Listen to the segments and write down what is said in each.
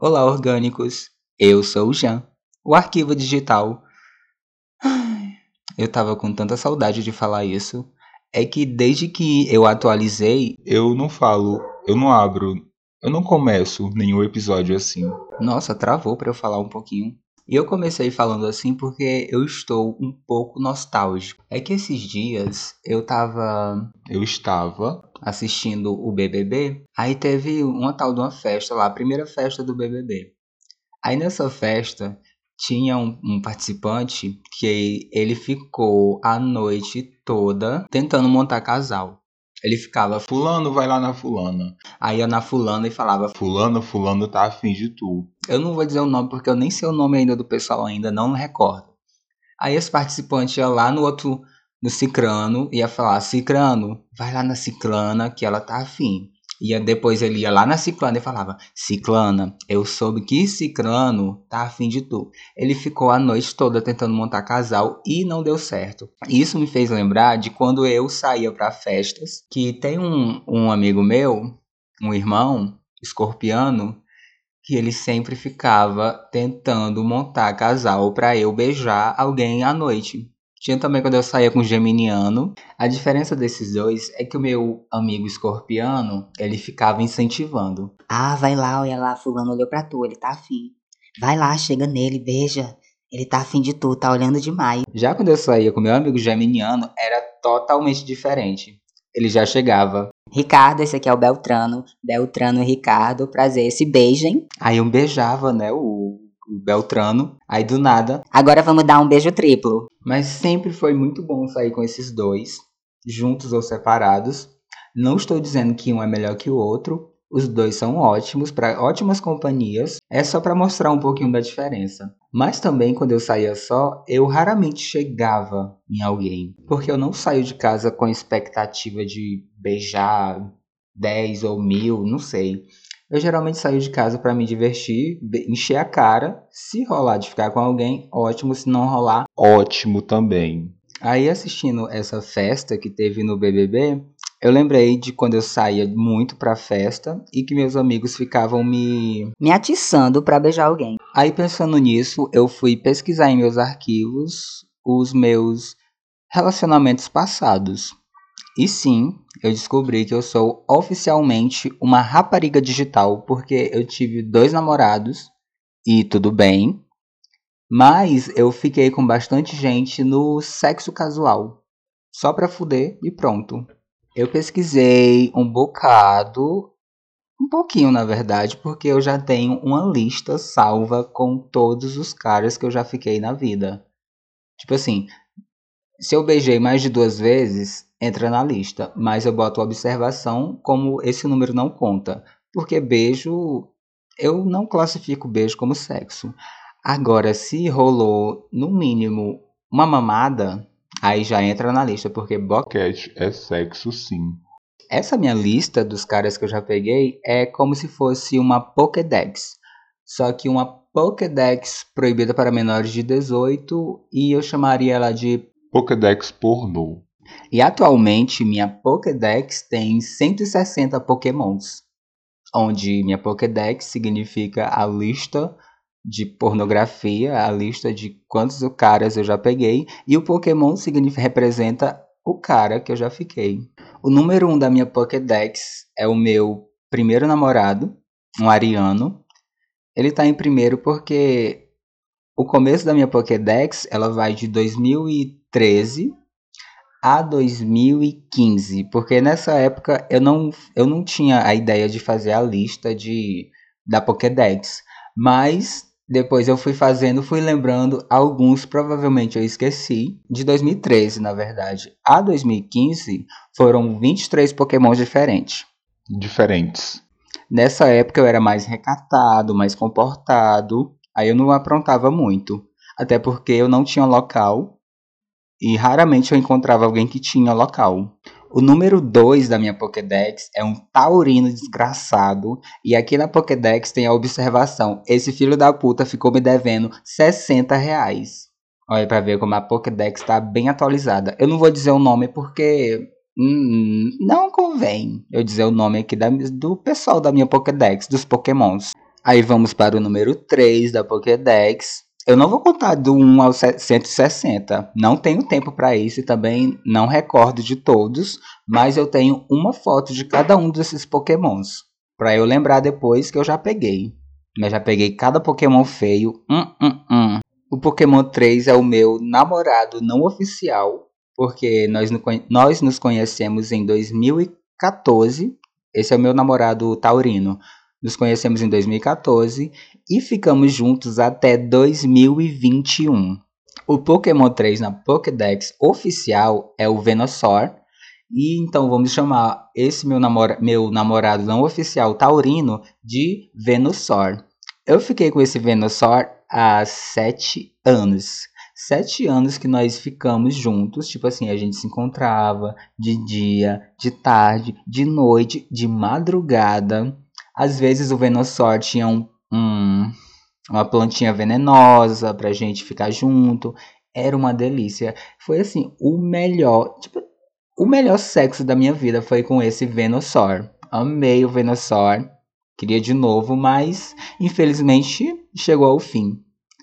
Olá, orgânicos! Eu sou o Jean, o arquivo digital. Eu tava com tanta saudade de falar isso. É que desde que eu atualizei. Eu não falo, eu não abro, eu não começo nenhum episódio assim. Nossa, travou para eu falar um pouquinho. E eu comecei falando assim porque eu estou um pouco nostálgico. É que esses dias eu tava. Eu estava assistindo o BBB. Aí teve uma tal de uma festa lá, a primeira festa do BBB. Aí nessa festa tinha um, um, participante que ele ficou a noite toda tentando montar casal. Ele ficava, fulano vai lá na fulana. Aí ia na fulana e falava, fulano, fulano tá afim de tu. Eu não vou dizer o nome porque eu nem sei o nome ainda do pessoal ainda, não me recordo. Aí esse participante ia lá no outro, no Cicrano, ia falar, Cicrano, vai lá na Ciclana que ela tá afim. E depois ele ia lá na Ciclana e falava: Ciclana, eu soube que Ciclano tá afim de tu. Ele ficou a noite toda tentando montar casal e não deu certo. Isso me fez lembrar de quando eu saía para festas, que tem um, um amigo meu, um irmão, escorpiano, que ele sempre ficava tentando montar casal para eu beijar alguém à noite. Tinha também quando eu saía com o Geminiano. A diferença desses dois é que o meu amigo escorpiano, ele ficava incentivando. Ah, vai lá, olha lá, fulano olhou pra tu, ele tá afim. Vai lá, chega nele, beija. Ele tá afim de tu, tá olhando demais. Já quando eu saía com meu amigo Geminiano, era totalmente diferente. Ele já chegava. Ricardo, esse aqui é o Beltrano. Beltrano e Ricardo, prazer, se beijem. Aí eu beijava, né, o o Beltrano. Aí do nada. Agora vamos dar um beijo triplo. Mas sempre foi muito bom sair com esses dois, juntos ou separados. Não estou dizendo que um é melhor que o outro. Os dois são ótimos, para ótimas companhias. É só para mostrar um pouquinho da diferença. Mas também quando eu saía só, eu raramente chegava em alguém, porque eu não saio de casa com expectativa de beijar 10 ou mil, não sei. Eu geralmente saio de casa para me divertir, encher a cara. Se rolar de ficar com alguém, ótimo. Se não rolar, ótimo também. Aí assistindo essa festa que teve no BBB, eu lembrei de quando eu saía muito pra festa e que meus amigos ficavam me me atiçando para beijar alguém. Aí pensando nisso, eu fui pesquisar em meus arquivos os meus relacionamentos passados. E sim, eu descobri que eu sou oficialmente uma rapariga digital, porque eu tive dois namorados e tudo bem, mas eu fiquei com bastante gente no sexo casual, só pra fuder e pronto. Eu pesquisei um bocado, um pouquinho na verdade, porque eu já tenho uma lista salva com todos os caras que eu já fiquei na vida. Tipo assim, se eu beijei mais de duas vezes, entra na lista, mas eu boto observação como esse número não conta, porque beijo eu não classifico beijo como sexo. Agora, se rolou no mínimo uma mamada, aí já entra na lista, porque boquete é sexo sim. Essa minha lista dos caras que eu já peguei é como se fosse uma Pokédex. Só que uma Pokédex proibida para menores de 18 e eu chamaria ela de Pokédex pornô. E atualmente minha Pokédex tem 160 Pokémons, onde minha Pokédex significa a lista de pornografia, a lista de quantos caras eu já peguei, e o Pokémon significa, representa o cara que eu já fiquei. O número 1 um da minha Pokédex é o meu primeiro namorado, um ariano. Ele tá em primeiro porque o começo da minha Pokédex, ela vai de 2013 a 2015, porque nessa época eu não, eu não tinha a ideia de fazer a lista de da Pokédex, mas depois eu fui fazendo, fui lembrando alguns, provavelmente eu esqueci, de 2013, na verdade. A 2015 foram 23 Pokémon diferentes. Diferentes. Nessa época eu era mais recatado, mais comportado, aí eu não aprontava muito, até porque eu não tinha local e raramente eu encontrava alguém que tinha local. O número 2 da minha Pokédex é um taurino desgraçado. E aqui na Pokédex tem a observação: esse filho da puta ficou me devendo 60 reais. Olha pra ver como a Pokédex tá bem atualizada. Eu não vou dizer o nome porque hum, não convém eu dizer o nome aqui da, do pessoal da minha Pokédex, dos Pokémons. Aí vamos para o número 3 da Pokédex. Eu não vou contar do 1 ao 160. Não tenho tempo para isso e também não recordo de todos, mas eu tenho uma foto de cada um desses Pokémons. Para eu lembrar depois que eu já peguei. Mas já peguei cada Pokémon feio. Hum, hum, hum. O Pokémon 3 é o meu namorado não oficial, porque nós, nós nos conhecemos em 2014. Esse é o meu namorado taurino. Nos conhecemos em 2014 e ficamos juntos até 2021. O Pokémon 3 na Pokédex oficial é o Venusaur. E então vamos chamar esse meu, namora meu namorado não oficial taurino de Venusaur. Eu fiquei com esse Venusaur há sete anos. Sete anos que nós ficamos juntos, tipo assim, a gente se encontrava de dia, de tarde, de noite, de madrugada. Às vezes o Venusaur tinha um, um, uma plantinha venenosa pra gente ficar junto. Era uma delícia. Foi assim, o melhor, tipo, o melhor sexo da minha vida foi com esse Venusaur. Amei o Venusaur. Queria de novo, mas infelizmente chegou ao fim.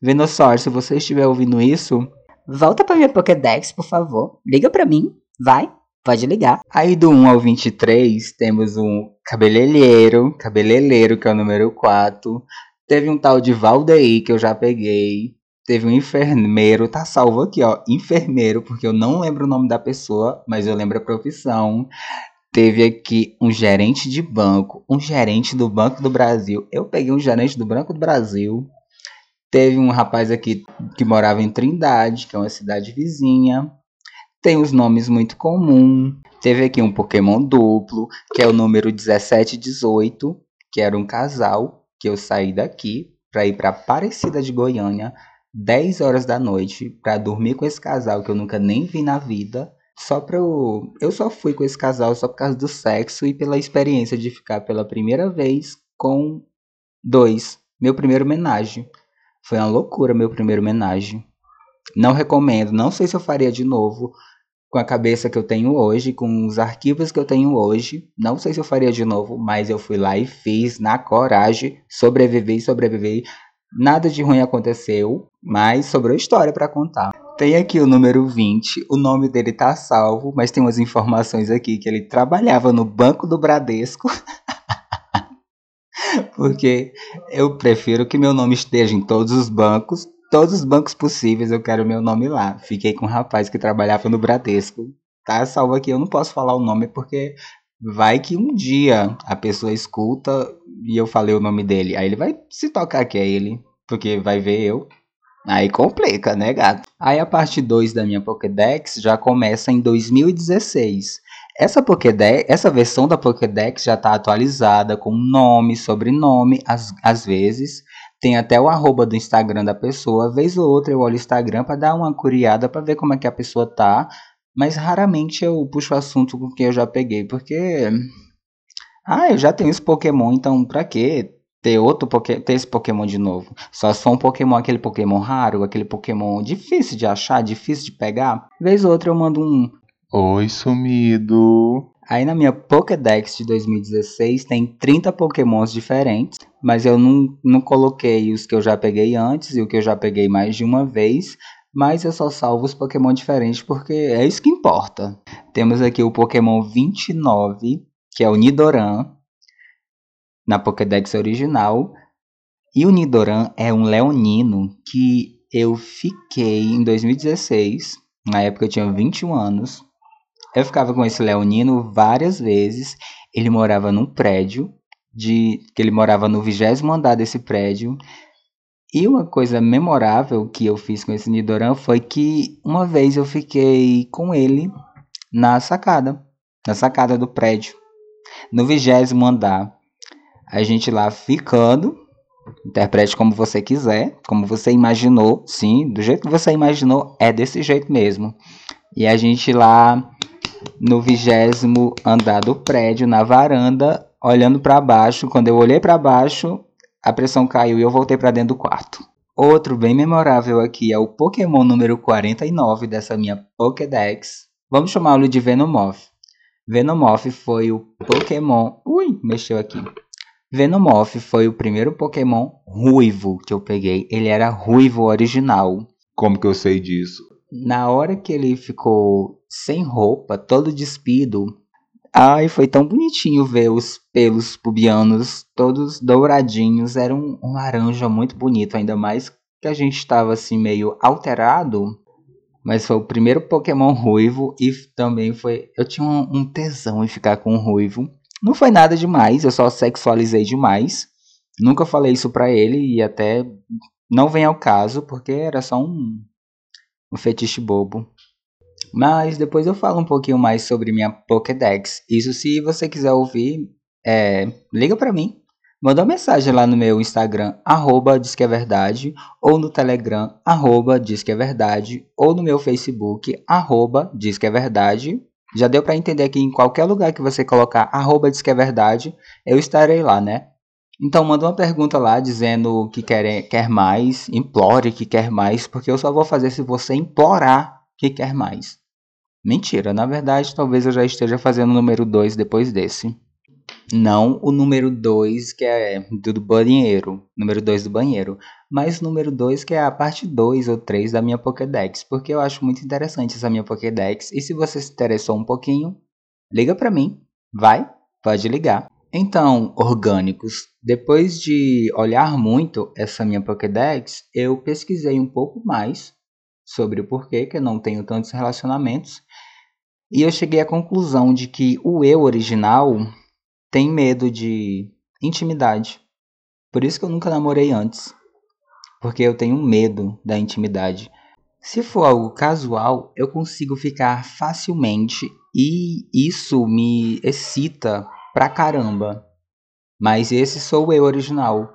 Venusaur, se você estiver ouvindo isso, volta pra minha Pokédex, por favor. Liga pra mim. Vai. Pode ligar. Aí do 1 ao 23 temos um cabeleireiro, cabeleireiro que é o número 4. Teve um tal de Valdeir que eu já peguei. Teve um enfermeiro, tá salvo aqui, ó, enfermeiro, porque eu não lembro o nome da pessoa, mas eu lembro a profissão. Teve aqui um gerente de banco, um gerente do Banco do Brasil. Eu peguei um gerente do Banco do Brasil. Teve um rapaz aqui que morava em Trindade, que é uma cidade vizinha tem os nomes muito comuns. Teve aqui um Pokémon duplo, que é o número 1718, que era um casal que eu saí daqui para ir para Aparecida de Goiânia, 10 horas da noite, para dormir com esse casal que eu nunca nem vi na vida. Só pra eu. Eu só fui com esse casal só por causa do sexo e pela experiência de ficar pela primeira vez com dois. Meu primeiro homenagem. Foi uma loucura meu primeiro homenagem. Não recomendo, não sei se eu faria de novo, com a cabeça que eu tenho hoje, com os arquivos que eu tenho hoje. Não sei se eu faria de novo, mas eu fui lá e fiz na coragem, sobrevivi, sobrevivi. Nada de ruim aconteceu, mas sobrou história para contar. Tem aqui o número 20, o nome dele tá salvo, mas tem umas informações aqui que ele trabalhava no Banco do Bradesco. Porque eu prefiro que meu nome esteja em todos os bancos todos os bancos possíveis, eu quero meu nome lá. Fiquei com um rapaz que trabalhava no Bradesco. Tá salvo aqui, eu não posso falar o nome porque vai que um dia a pessoa escuta e eu falei o nome dele. Aí ele vai se tocar que é ele, porque vai ver eu. Aí complica, né, gato? Aí a parte 2 da minha Pokédex já começa em 2016. Essa Pokédex, essa versão da Pokédex já está atualizada com nome, sobrenome, às, às vezes, tem até o arroba do Instagram da pessoa. Vez ou outra eu olho o Instagram para dar uma curiada para ver como é que a pessoa tá. Mas raramente eu puxo assunto com quem eu já peguei, porque. Ah, eu já tenho esse Pokémon, então pra que ter outro ter esse Pokémon de novo? Só for um Pokémon, aquele Pokémon raro, aquele Pokémon difícil de achar, difícil de pegar. Vez ou outra eu mando um. Oi, sumido. Aí na minha Pokédex de 2016 tem 30 Pokémons diferentes, mas eu não, não coloquei os que eu já peguei antes e o que eu já peguei mais de uma vez, mas eu só salvo os Pokémon diferentes porque é isso que importa. Temos aqui o Pokémon 29, que é o Nidoran, na Pokédex original. E o Nidoran é um leonino que eu fiquei em 2016, na época eu tinha 21 anos, eu ficava com esse leonino várias vezes. Ele morava num prédio, de que ele morava no vigésimo andar desse prédio. E uma coisa memorável que eu fiz com esse Nidoran foi que uma vez eu fiquei com ele na sacada, na sacada do prédio, no vigésimo andar. A gente lá ficando, interprete como você quiser, como você imaginou, sim, do jeito que você imaginou, é desse jeito mesmo. E a gente lá no vigésimo andar do prédio, na varanda, olhando para baixo. Quando eu olhei para baixo, a pressão caiu e eu voltei para dentro do quarto. Outro bem memorável aqui é o Pokémon número 49 dessa minha Pokédex. Vamos chamá-lo de Venomoth. Venomoth foi o Pokémon. Ui, mexeu aqui. Venomoth foi o primeiro Pokémon ruivo que eu peguei. Ele era ruivo original. Como que eu sei disso? Na hora que ele ficou sem roupa, todo despido, ai, foi tão bonitinho ver os pelos pubianos todos douradinhos. Era um, um laranja muito bonito, ainda mais que a gente estava assim meio alterado. Mas foi o primeiro Pokémon ruivo e também foi. Eu tinha um, um tesão em ficar com um ruivo. Não foi nada demais, eu só sexualizei demais. Nunca falei isso pra ele e até não vem ao caso, porque era só um, um fetiche bobo. Mas depois eu falo um pouquinho mais sobre minha Pokédex. Isso se você quiser ouvir, é, liga pra mim. Manda uma mensagem lá no meu Instagram, arroba diz que é verdade, ou no Telegram, arroba diz que é verdade, ou no meu Facebook, arroba diz que é verdade. Já deu para entender que em qualquer lugar que você colocar arroba diz que é verdade, eu estarei lá, né? Então manda uma pergunta lá dizendo que quer, quer mais, implore que quer mais, porque eu só vou fazer se você implorar que quer mais. Mentira, na verdade talvez eu já esteja fazendo o número 2 depois desse. Não o número 2 que é do banheiro, número 2 do banheiro, mas o número 2 que é a parte 2 ou 3 da minha Pokédex, porque eu acho muito interessante essa minha Pokédex e se você se interessou um pouquinho, liga para mim, vai, pode ligar. Então, orgânicos, depois de olhar muito essa minha Pokédex, eu pesquisei um pouco mais sobre o porquê que eu não tenho tantos relacionamentos e eu cheguei à conclusão de que o eu original tem medo de intimidade. Por isso que eu nunca namorei antes. Porque eu tenho medo da intimidade. Se for algo casual, eu consigo ficar facilmente e isso me excita pra caramba. Mas esse sou eu original.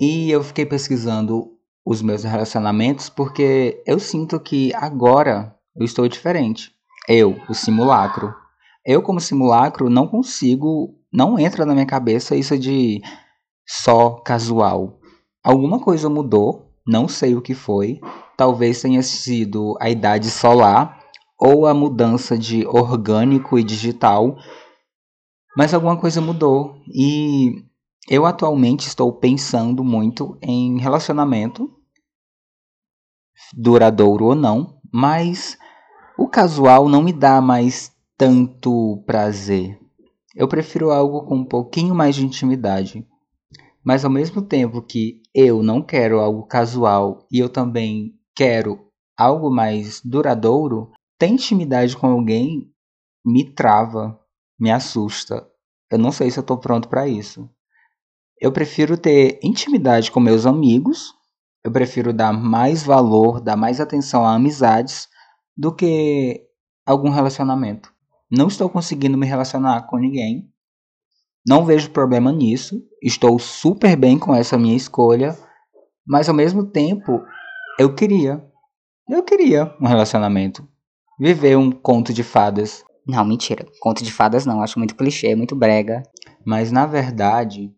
E eu fiquei pesquisando os meus relacionamentos porque eu sinto que agora eu estou diferente. Eu, o simulacro. Eu, como simulacro, não consigo não entra na minha cabeça isso de só casual. Alguma coisa mudou, não sei o que foi. Talvez tenha sido a idade solar ou a mudança de orgânico e digital. Mas alguma coisa mudou e eu atualmente estou pensando muito em relacionamento duradouro ou não, mas o casual não me dá mais tanto prazer. Eu prefiro algo com um pouquinho mais de intimidade. Mas ao mesmo tempo que eu não quero algo casual e eu também quero algo mais duradouro, ter intimidade com alguém me trava, me assusta. Eu não sei se eu estou pronto para isso. Eu prefiro ter intimidade com meus amigos, eu prefiro dar mais valor, dar mais atenção a amizades do que algum relacionamento. Não estou conseguindo me relacionar com ninguém. Não vejo problema nisso. Estou super bem com essa minha escolha. Mas ao mesmo tempo, eu queria. Eu queria um relacionamento. Viver um conto de fadas. Não, mentira. Conto de fadas não. Acho muito clichê, muito brega. Mas na verdade,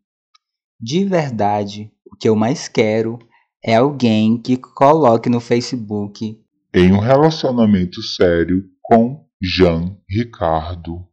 de verdade, o que eu mais quero é alguém que coloque no Facebook em um relacionamento sério com Jean Ricardo.